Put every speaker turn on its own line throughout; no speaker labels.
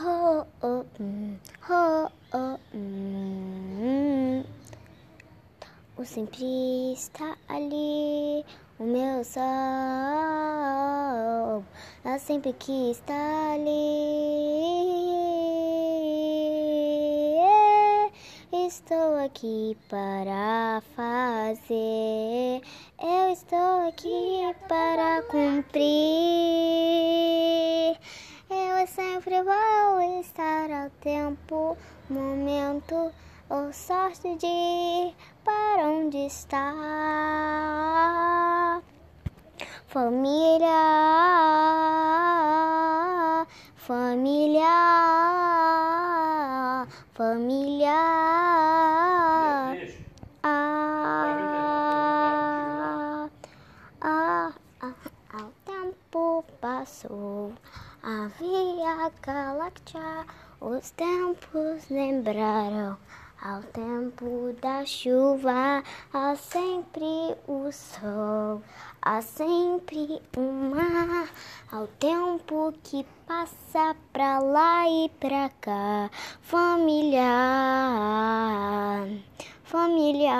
Oh, oh, hum, oh. O sempre está ali, o meu sol. Ela sempre que está ali. Estou aqui para fazer. Eu estou aqui para cumprir. Vou estar ao tempo, momento ou sorte de ir para onde está. Família, família, família. A Via Galáctea, os tempos lembraram. Ao tempo da chuva, há sempre o sol, há sempre o mar. Ao tempo que passa pra lá e pra cá, familiar, familiar.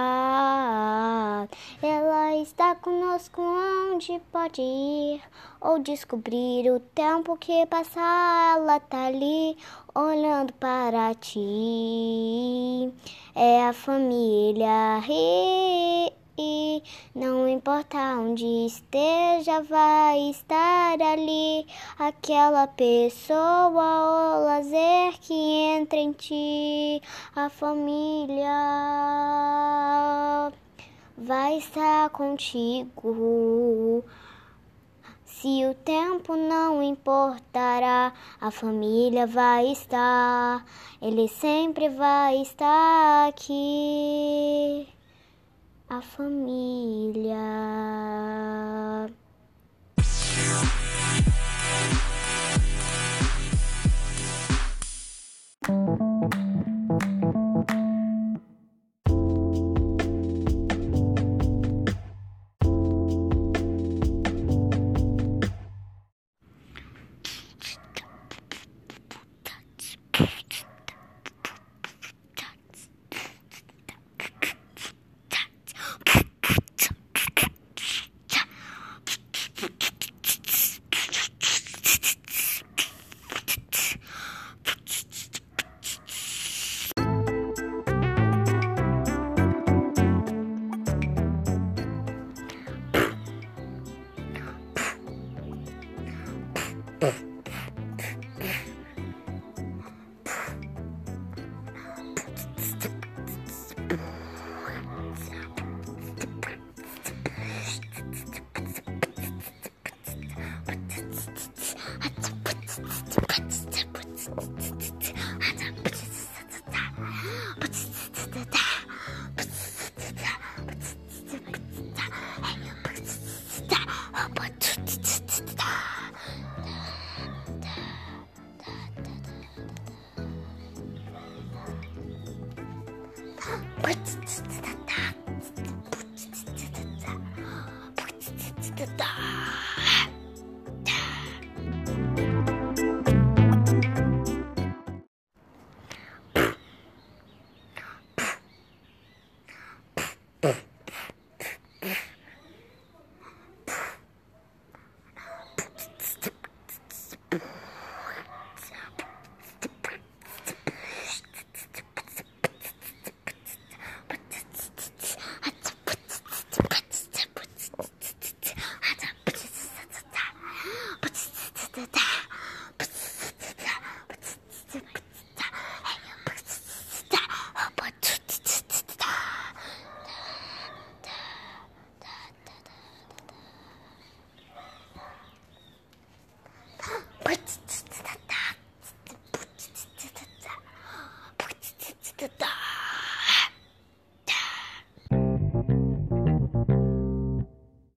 Ela está conosco onde pode ir ou descobrir o tempo que passa. Ela tá ali olhando para ti. É a família. E, não importa onde esteja, vai estar ali aquela pessoa ou lazer que entra em ti. A família vai estar contigo. Se o tempo não importará, a família vai estar, ele sempre vai estar aqui. A família. プチツチツタプチツチツタプチツチツタ the time.